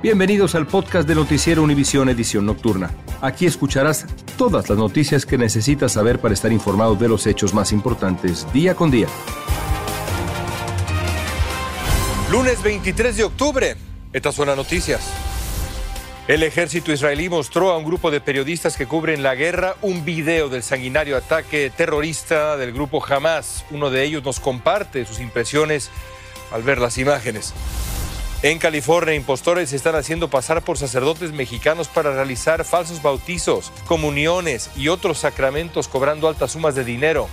Bienvenidos al podcast de Noticiero Univisión Edición Nocturna. Aquí escucharás todas las noticias que necesitas saber para estar informado de los hechos más importantes día con día. Lunes 23 de octubre. Estas son las noticias. El ejército israelí mostró a un grupo de periodistas que cubren la guerra un video del sanguinario ataque terrorista del grupo Hamas. Uno de ellos nos comparte sus impresiones al ver las imágenes. En California, impostores se están haciendo pasar por sacerdotes mexicanos para realizar falsos bautizos, comuniones y otros sacramentos cobrando altas sumas de dinero.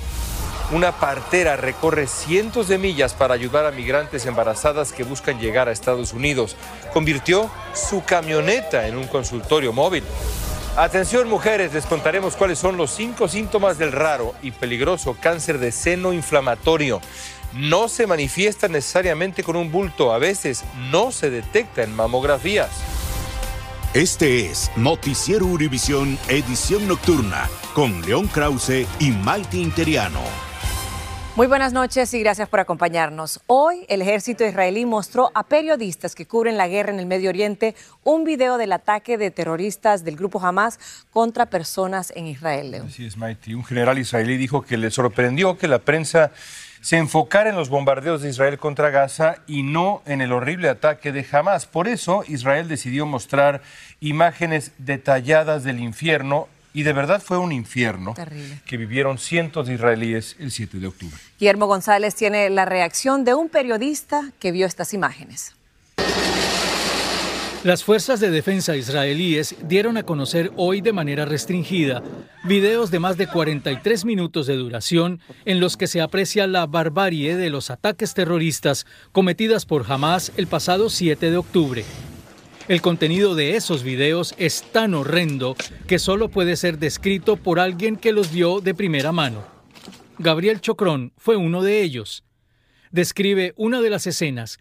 Una partera recorre cientos de millas para ayudar a migrantes embarazadas que buscan llegar a Estados Unidos. Convirtió su camioneta en un consultorio móvil. Atención mujeres, les contaremos cuáles son los cinco síntomas del raro y peligroso cáncer de seno inflamatorio no se manifiesta necesariamente con un bulto, a veces no se detecta en mamografías. Este es Noticiero Univisión Edición Nocturna con León Krause y Maite Interiano. Muy buenas noches y gracias por acompañarnos. Hoy el ejército israelí mostró a periodistas que cubren la guerra en el Medio Oriente un video del ataque de terroristas del grupo Hamas contra personas en Israel. Así es, Maite. Un general israelí dijo que le sorprendió que la prensa se enfocara en los bombardeos de Israel contra Gaza y no en el horrible ataque de Hamas. Por eso Israel decidió mostrar imágenes detalladas del infierno y de verdad fue un infierno que vivieron cientos de israelíes el 7 de octubre. Guillermo González tiene la reacción de un periodista que vio estas imágenes. Las fuerzas de defensa israelíes dieron a conocer hoy de manera restringida videos de más de 43 minutos de duración en los que se aprecia la barbarie de los ataques terroristas cometidas por Hamas el pasado 7 de octubre. El contenido de esos videos es tan horrendo que solo puede ser descrito por alguien que los vio de primera mano. Gabriel Chocrón fue uno de ellos. Describe una de las escenas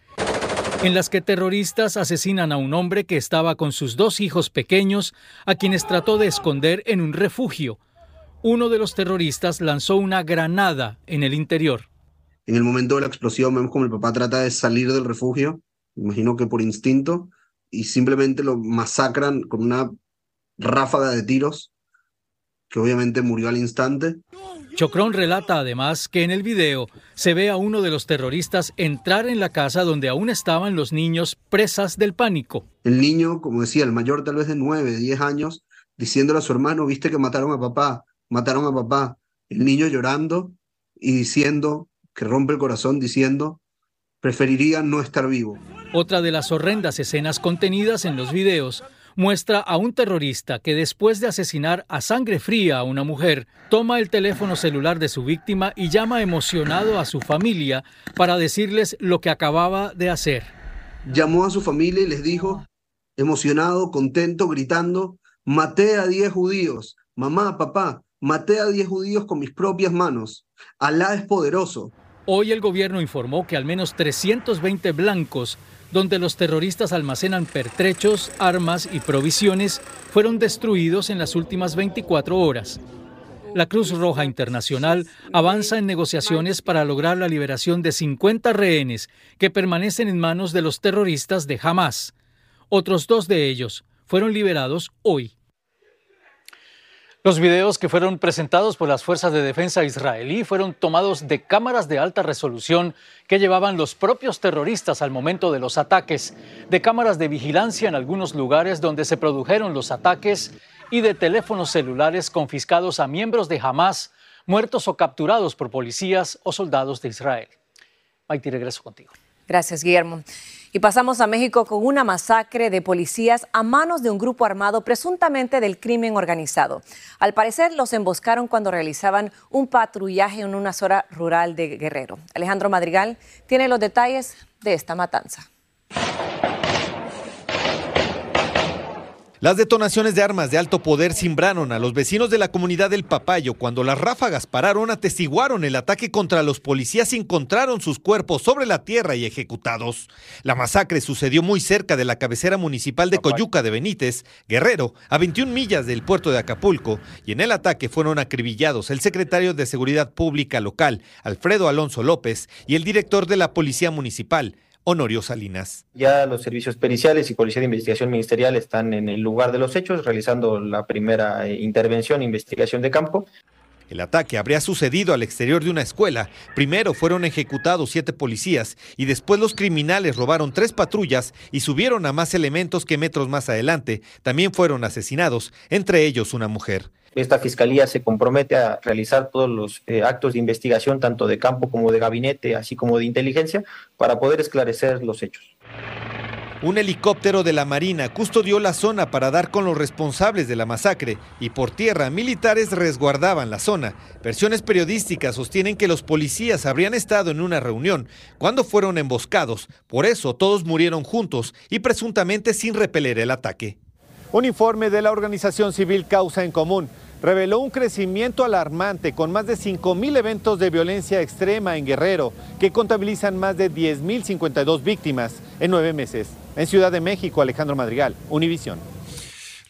en las que terroristas asesinan a un hombre que estaba con sus dos hijos pequeños, a quienes trató de esconder en un refugio. Uno de los terroristas lanzó una granada en el interior. En el momento de la explosión vemos como el papá trata de salir del refugio, imagino que por instinto, y simplemente lo masacran con una ráfaga de tiros, que obviamente murió al instante. Chocrón relata además que en el video se ve a uno de los terroristas entrar en la casa donde aún estaban los niños presas del pánico. El niño, como decía, el mayor tal vez de 9, 10 años, diciéndole a su hermano, viste que mataron a papá, mataron a papá. El niño llorando y diciendo, que rompe el corazón, diciendo, preferiría no estar vivo. Otra de las horrendas escenas contenidas en los videos muestra a un terrorista que después de asesinar a sangre fría a una mujer, toma el teléfono celular de su víctima y llama emocionado a su familia para decirles lo que acababa de hacer. Llamó a su familia y les dijo, emocionado, contento, gritando, maté a 10 judíos, mamá, papá, maté a 10 judíos con mis propias manos. Alá es poderoso. Hoy el gobierno informó que al menos 320 blancos donde los terroristas almacenan pertrechos, armas y provisiones, fueron destruidos en las últimas 24 horas. La Cruz Roja Internacional avanza en negociaciones para lograr la liberación de 50 rehenes que permanecen en manos de los terroristas de Hamas. Otros dos de ellos fueron liberados hoy. Los videos que fueron presentados por las fuerzas de defensa israelí fueron tomados de cámaras de alta resolución que llevaban los propios terroristas al momento de los ataques, de cámaras de vigilancia en algunos lugares donde se produjeron los ataques y de teléfonos celulares confiscados a miembros de Hamas, muertos o capturados por policías o soldados de Israel. Maite, regreso contigo. Gracias, Guillermo. Y pasamos a México con una masacre de policías a manos de un grupo armado presuntamente del crimen organizado. Al parecer los emboscaron cuando realizaban un patrullaje en una zona rural de Guerrero. Alejandro Madrigal tiene los detalles de esta matanza. Las detonaciones de armas de alto poder cimbraron a los vecinos de la comunidad del Papayo cuando las ráfagas pararon, atestiguaron el ataque contra los policías y encontraron sus cuerpos sobre la tierra y ejecutados. La masacre sucedió muy cerca de la cabecera municipal de Coyuca de Benítez, Guerrero, a 21 millas del puerto de Acapulco, y en el ataque fueron acribillados el secretario de Seguridad Pública local, Alfredo Alonso López, y el director de la Policía Municipal, Honorio Salinas. Ya los servicios periciales y Policía de Investigación Ministerial están en el lugar de los hechos realizando la primera eh, intervención e investigación de campo. El ataque habría sucedido al exterior de una escuela. Primero fueron ejecutados siete policías y después los criminales robaron tres patrullas y subieron a más elementos que metros más adelante. También fueron asesinados, entre ellos una mujer. Esta fiscalía se compromete a realizar todos los eh, actos de investigación, tanto de campo como de gabinete, así como de inteligencia, para poder esclarecer los hechos. Un helicóptero de la Marina custodió la zona para dar con los responsables de la masacre y por tierra militares resguardaban la zona. Versiones periodísticas sostienen que los policías habrían estado en una reunión cuando fueron emboscados, por eso todos murieron juntos y presuntamente sin repeler el ataque. Un informe de la organización civil Causa en Común reveló un crecimiento alarmante con más de 5.000 eventos de violencia extrema en Guerrero, que contabilizan más de 10.052 víctimas en nueve meses. En Ciudad de México, Alejandro Madrigal, Univisión.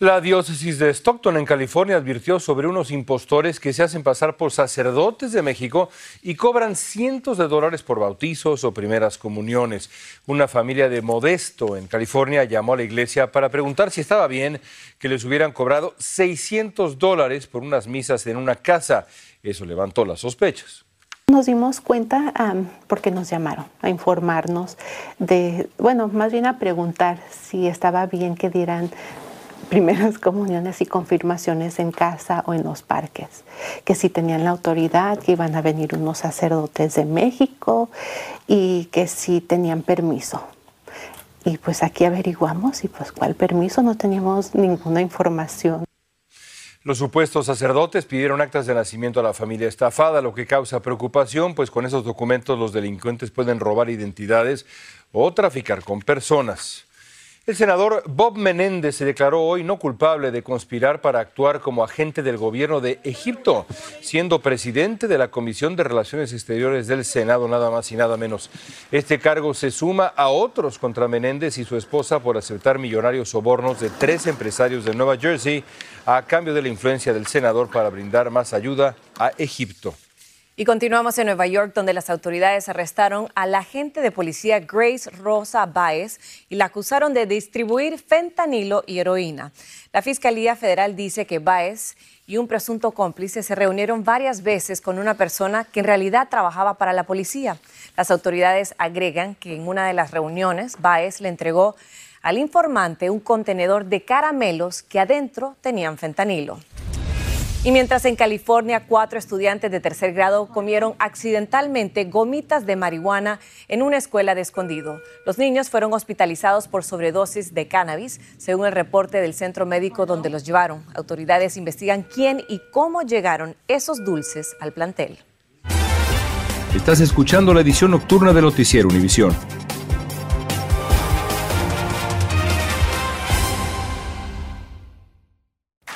La diócesis de Stockton, en California, advirtió sobre unos impostores que se hacen pasar por sacerdotes de México y cobran cientos de dólares por bautizos o primeras comuniones. Una familia de Modesto, en California, llamó a la iglesia para preguntar si estaba bien que les hubieran cobrado 600 dólares por unas misas en una casa. Eso levantó las sospechas. Nos dimos cuenta porque nos llamaron a informarnos de, bueno, más bien a preguntar si estaba bien que dieran primeras comuniones y confirmaciones en casa o en los parques, que si tenían la autoridad, que iban a venir unos sacerdotes de México y que si tenían permiso. Y pues aquí averiguamos y pues cuál permiso, no teníamos ninguna información. Los supuestos sacerdotes pidieron actas de nacimiento a la familia estafada, lo que causa preocupación, pues con esos documentos los delincuentes pueden robar identidades o traficar con personas. El senador Bob Menéndez se declaró hoy no culpable de conspirar para actuar como agente del gobierno de Egipto, siendo presidente de la Comisión de Relaciones Exteriores del Senado, nada más y nada menos. Este cargo se suma a otros contra Menéndez y su esposa por aceptar millonarios sobornos de tres empresarios de Nueva Jersey a cambio de la influencia del senador para brindar más ayuda a Egipto. Y continuamos en Nueva York, donde las autoridades arrestaron a la agente de policía Grace Rosa Baez y la acusaron de distribuir fentanilo y heroína. La Fiscalía Federal dice que Baez y un presunto cómplice se reunieron varias veces con una persona que en realidad trabajaba para la policía. Las autoridades agregan que en una de las reuniones Baez le entregó al informante un contenedor de caramelos que adentro tenían fentanilo. Y mientras en California cuatro estudiantes de tercer grado comieron accidentalmente gomitas de marihuana en una escuela de escondido. Los niños fueron hospitalizados por sobredosis de cannabis, según el reporte del centro médico donde los llevaron. Autoridades investigan quién y cómo llegaron esos dulces al plantel. Estás escuchando la edición nocturna de Noticiero Univisión.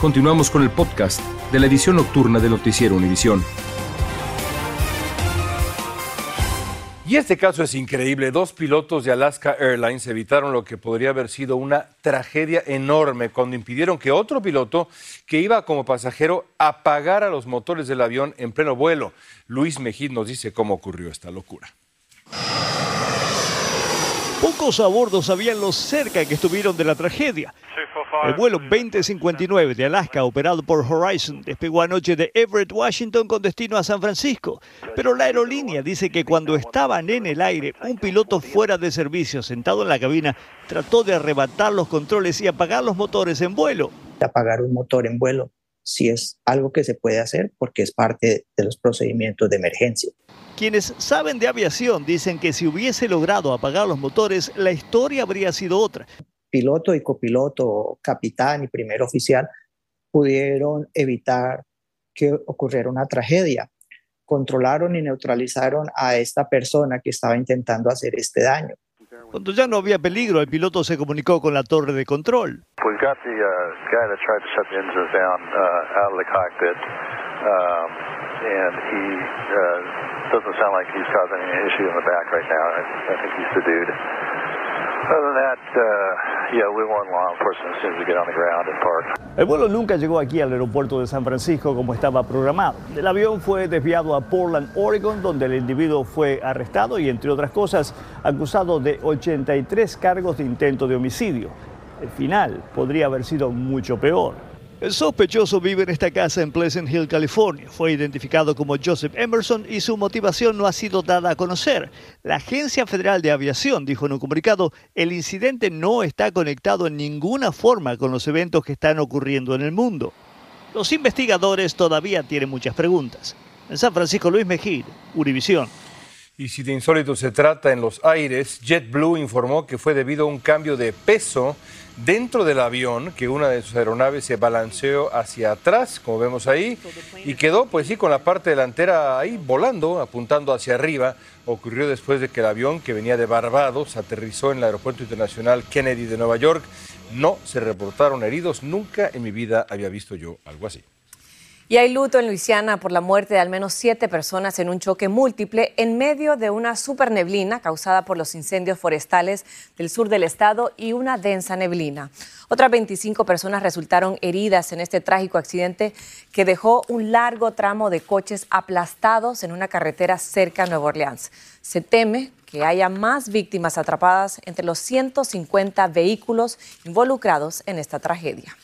Continuamos con el podcast de la edición nocturna de Noticiero Univisión. Y este caso es increíble. Dos pilotos de Alaska Airlines evitaron lo que podría haber sido una tragedia enorme cuando impidieron que otro piloto que iba como pasajero apagara los motores del avión en pleno vuelo. Luis Mejid nos dice cómo ocurrió esta locura. Pocos a bordo sabían lo cerca que estuvieron de la tragedia. El vuelo 2059 de Alaska, operado por Horizon, despegó anoche de Everett, Washington, con destino a San Francisco. Pero la aerolínea dice que cuando estaban en el aire, un piloto fuera de servicio, sentado en la cabina, trató de arrebatar los controles y apagar los motores en vuelo. Apagar un motor en vuelo si es algo que se puede hacer porque es parte de los procedimientos de emergencia. Quienes saben de aviación dicen que si hubiese logrado apagar los motores, la historia habría sido otra. Piloto y copiloto, capitán y primer oficial pudieron evitar que ocurriera una tragedia. Controlaron y neutralizaron a esta persona que estaba intentando hacer este daño. Cuando ya no había peligro, el piloto se comunicó con la torre de control. El vuelo nunca llegó aquí al aeropuerto de San Francisco como estaba programado. El avión fue desviado a Portland, Oregon, donde el individuo fue arrestado y, entre otras cosas, acusado de 83 cargos de intento de homicidio. El final podría haber sido mucho peor. El sospechoso vive en esta casa en Pleasant Hill, California. Fue identificado como Joseph Emerson y su motivación no ha sido dada a conocer. La Agencia Federal de Aviación dijo en un comunicado, el incidente no está conectado en ninguna forma con los eventos que están ocurriendo en el mundo. Los investigadores todavía tienen muchas preguntas. En San Francisco, Luis Mejía, Univisión. Y si de insólito se trata en los aires, JetBlue informó que fue debido a un cambio de peso dentro del avión que una de sus aeronaves se balanceó hacia atrás, como vemos ahí, y quedó pues sí con la parte delantera ahí volando, apuntando hacia arriba. Ocurrió después de que el avión que venía de Barbados aterrizó en el Aeropuerto Internacional Kennedy de Nueva York. No se reportaron heridos, nunca en mi vida había visto yo algo así. Y hay luto en Luisiana por la muerte de al menos siete personas en un choque múltiple en medio de una superneblina causada por los incendios forestales del sur del estado y una densa neblina. Otras 25 personas resultaron heridas en este trágico accidente que dejó un largo tramo de coches aplastados en una carretera cerca de Nueva Orleans. Se teme que haya más víctimas atrapadas entre los 150 vehículos involucrados en esta tragedia.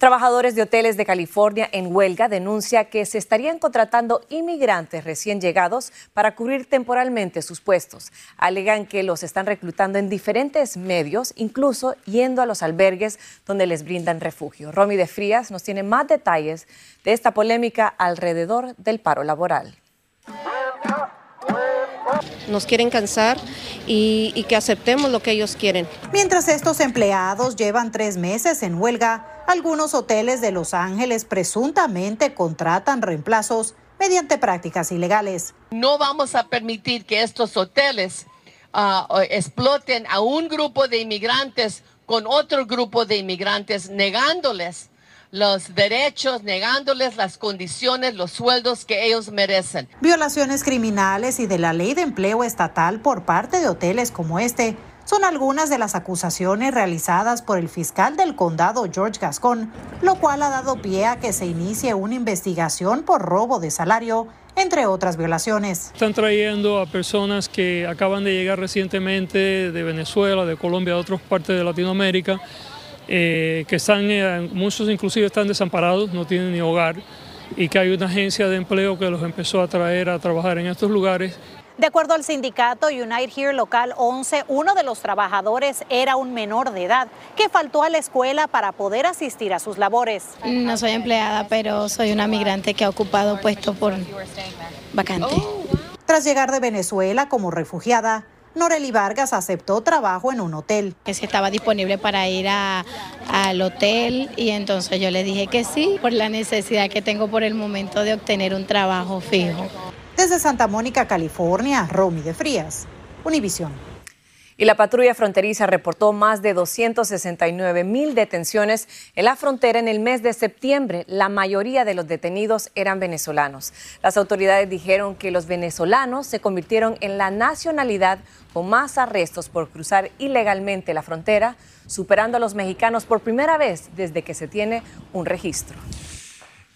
Trabajadores de hoteles de California en huelga denuncia que se estarían contratando inmigrantes recién llegados para cubrir temporalmente sus puestos. Alegan que los están reclutando en diferentes medios, incluso yendo a los albergues donde les brindan refugio. Romy de Frías nos tiene más detalles de esta polémica alrededor del paro laboral nos quieren cansar y, que aceptemos lo que ellos quieren. Mientras estos empleados llevan tres meses en huelga, algunos hoteles de Los Ángeles presuntamente contratan reemplazos mediante prácticas ilegales. No vamos a permitir que estos hoteles ah, exploten a un grupo de inmigrantes con otro grupo de inmigrantes, negándoles los derechos, negándoles las condiciones, los sueldos que ellos merecen. Violaciones criminales y de la ley de empleo estatal por parte de hoteles como este son algunas de las acusaciones realizadas por el fiscal del condado George Gascon, lo cual ha dado pie a que se inicie una investigación por robo de salario entre otras violaciones. Están trayendo a personas que acaban de llegar recientemente de Venezuela, de Colombia, de otras partes de Latinoamérica, eh, que están, eh, muchos inclusive están desamparados, no tienen ni hogar, y que hay una agencia de empleo que los empezó a traer a trabajar en estos lugares. De acuerdo al sindicato United Here Local 11, uno de los trabajadores era un menor de edad que faltó a la escuela para poder asistir a sus labores. No soy empleada, pero soy una migrante que ha ocupado puesto por vacante. Tras llegar de Venezuela como refugiada, Noreli Vargas aceptó trabajo en un hotel. Que si estaba disponible para ir al hotel y entonces yo le dije que sí, por la necesidad que tengo por el momento de obtener un trabajo fijo. Desde Santa Mónica, California, Romy de Frías, Univisión. Y la patrulla fronteriza reportó más de 269 mil detenciones en la frontera en el mes de septiembre. La mayoría de los detenidos eran venezolanos. Las autoridades dijeron que los venezolanos se convirtieron en la nacionalidad con más arrestos por cruzar ilegalmente la frontera, superando a los mexicanos por primera vez desde que se tiene un registro.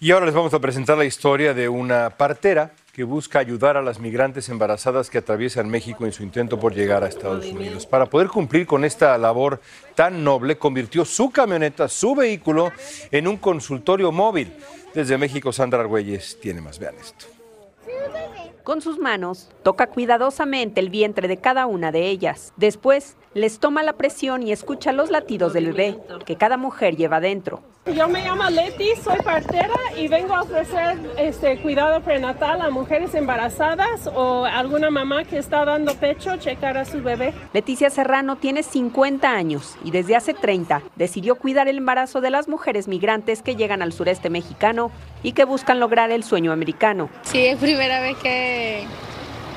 Y ahora les vamos a presentar la historia de una partera que busca ayudar a las migrantes embarazadas que atraviesan México en su intento por llegar a Estados Unidos. Para poder cumplir con esta labor tan noble, convirtió su camioneta, su vehículo, en un consultorio móvil. Desde México, Sandra Argüelles tiene más. Vean esto. Con sus manos, toca cuidadosamente el vientre de cada una de ellas. Después, les toma la presión y escucha los latidos del bebé que cada mujer lleva dentro. Yo me llamo Leti, soy partera y vengo a ofrecer este cuidado prenatal a mujeres embarazadas o alguna mamá que está dando pecho, checar a su bebé. Leticia Serrano tiene 50 años y desde hace 30 decidió cuidar el embarazo de las mujeres migrantes que llegan al sureste mexicano y que buscan lograr el sueño americano. Sí, es primera vez que,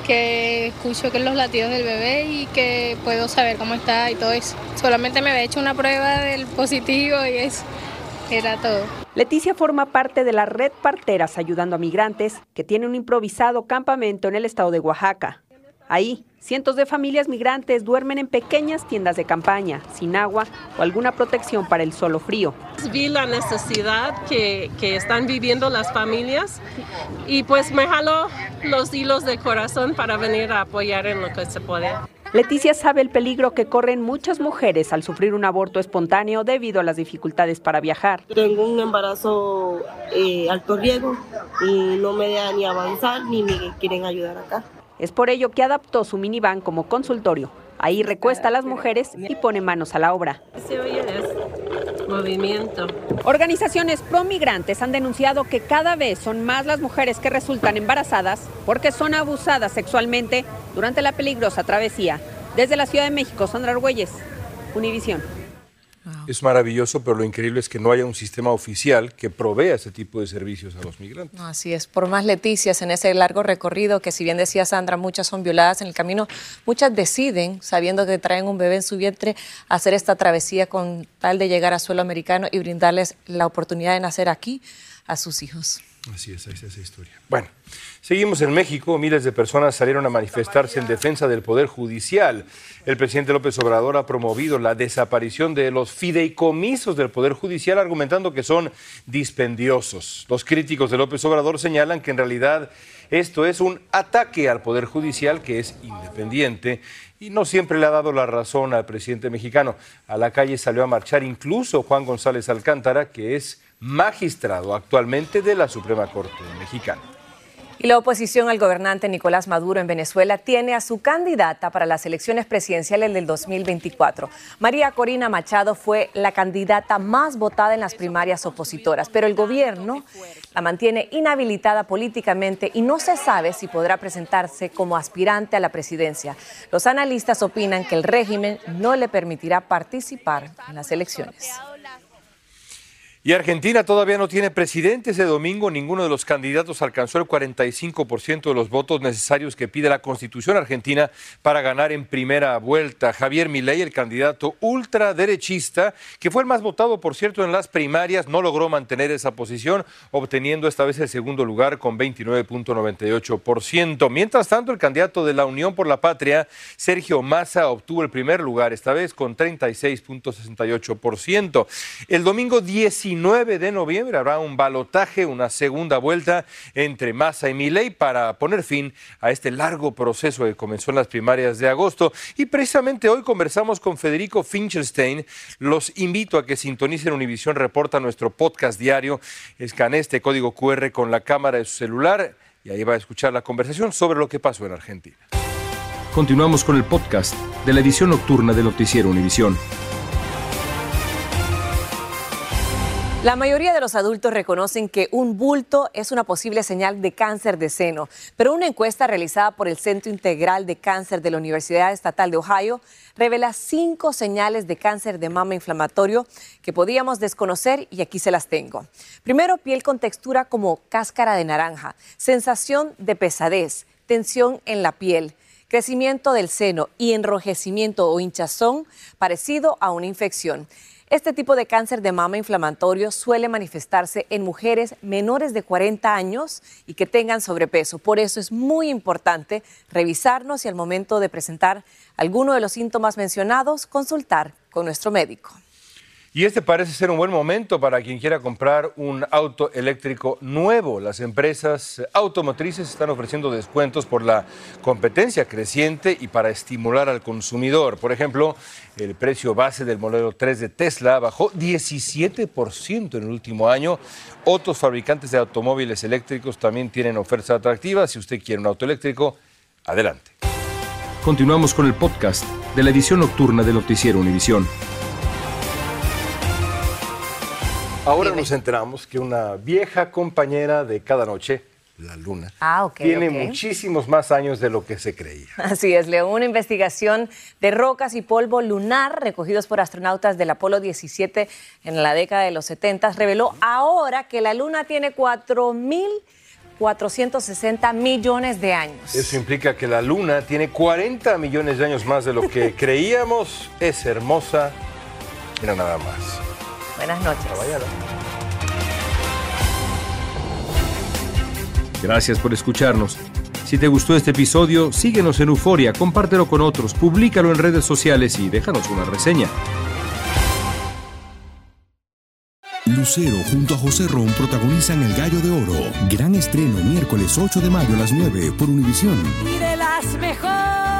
que escucho que los latidos del bebé y que puedo saber cómo está y todo eso. Solamente me había hecho una prueba del positivo y eso era todo. Leticia forma parte de la red Parteras Ayudando a Migrantes, que tiene un improvisado campamento en el estado de Oaxaca. Ahí, cientos de familias migrantes duermen en pequeñas tiendas de campaña, sin agua o alguna protección para el solo frío. Vi la necesidad que, que están viviendo las familias y pues me jaló los hilos de corazón para venir a apoyar en lo que se puede. Leticia sabe el peligro que corren muchas mujeres al sufrir un aborto espontáneo debido a las dificultades para viajar. Tengo un embarazo eh, alto riesgo y no me dejan ni avanzar ni me quieren ayudar acá. Es por ello que adaptó su minivan como consultorio. Ahí recuesta a las mujeres y pone manos a la obra. Se oye es movimiento. Organizaciones pro-migrantes han denunciado que cada vez son más las mujeres que resultan embarazadas porque son abusadas sexualmente durante la peligrosa travesía. Desde la Ciudad de México, Sandra Argüelles, Univisión. Es maravilloso, pero lo increíble es que no haya un sistema oficial que provea ese tipo de servicios a los migrantes. No, así es, por más Leticias en ese largo recorrido, que si bien decía Sandra, muchas son violadas en el camino, muchas deciden, sabiendo que traen un bebé en su vientre, hacer esta travesía con tal de llegar a suelo americano y brindarles la oportunidad de nacer aquí a sus hijos. Así es, ahí está esa historia. Bueno, seguimos en México. Miles de personas salieron a manifestarse en defensa del Poder Judicial. El presidente López Obrador ha promovido la desaparición de los fideicomisos del Poder Judicial, argumentando que son dispendiosos. Los críticos de López Obrador señalan que en realidad esto es un ataque al Poder Judicial, que es independiente y no siempre le ha dado la razón al presidente mexicano. A la calle salió a marchar incluso Juan González Alcántara, que es magistrado actualmente de la Suprema Corte Mexicana. Y la oposición al gobernante Nicolás Maduro en Venezuela tiene a su candidata para las elecciones presidenciales del 2024. María Corina Machado fue la candidata más votada en las primarias opositoras, pero el gobierno la mantiene inhabilitada políticamente y no se sabe si podrá presentarse como aspirante a la presidencia. Los analistas opinan que el régimen no le permitirá participar en las elecciones. Y Argentina todavía no tiene presidente. Ese domingo ninguno de los candidatos alcanzó el 45% de los votos necesarios que pide la Constitución argentina para ganar en primera vuelta. Javier Milei, el candidato ultraderechista, que fue el más votado, por cierto, en las primarias, no logró mantener esa posición, obteniendo esta vez el segundo lugar con 29.98%. Mientras tanto, el candidato de la Unión por la Patria, Sergio Massa, obtuvo el primer lugar, esta vez con 36.68%. El domingo 19 9 de noviembre habrá un balotaje, una segunda vuelta entre Massa y Milei para poner fin a este largo proceso que comenzó en las primarias de agosto. Y precisamente hoy conversamos con Federico Fincherstein. Los invito a que sintonicen Univisión Reporta nuestro podcast diario. Escanee este código QR con la cámara de su celular y ahí va a escuchar la conversación sobre lo que pasó en Argentina. Continuamos con el podcast de la edición nocturna de Noticiero Univisión. La mayoría de los adultos reconocen que un bulto es una posible señal de cáncer de seno, pero una encuesta realizada por el Centro Integral de Cáncer de la Universidad Estatal de Ohio revela cinco señales de cáncer de mama inflamatorio que podíamos desconocer y aquí se las tengo. Primero, piel con textura como cáscara de naranja, sensación de pesadez, tensión en la piel, crecimiento del seno y enrojecimiento o hinchazón parecido a una infección. Este tipo de cáncer de mama inflamatorio suele manifestarse en mujeres menores de 40 años y que tengan sobrepeso. Por eso es muy importante revisarnos y al momento de presentar alguno de los síntomas mencionados, consultar con nuestro médico. Y este parece ser un buen momento para quien quiera comprar un auto eléctrico nuevo. Las empresas automotrices están ofreciendo descuentos por la competencia creciente y para estimular al consumidor. Por ejemplo, el precio base del modelo 3 de Tesla bajó 17% en el último año. Otros fabricantes de automóviles eléctricos también tienen ofertas atractivas. Si usted quiere un auto eléctrico, adelante. Continuamos con el podcast de la edición nocturna de Noticiero Univisión. Ahora nos enteramos que una vieja compañera de cada noche, la Luna, Ah, tiene muchísimos más años de lo que se creía. Así es, Leo. Una investigación de rocas y polvo lunar recogidos por astronautas del Apolo 17 en la década de los 70 reveló ahora que la Luna tiene 4.460 millones de años. Eso implica que la Luna tiene 40 millones de años más de lo que creíamos. Es hermosa. Mira nada más. Buenas noches. Gracias por escucharnos. Si te gustó este episodio, síguenos en Euforia, compártelo con otros, públicalo en redes sociales y déjanos una reseña. Lucero junto a José Ron protagonizan El Gallo de Oro. Gran estreno miércoles 8 de mayo a las 9 por Univisión. Y de las mejores.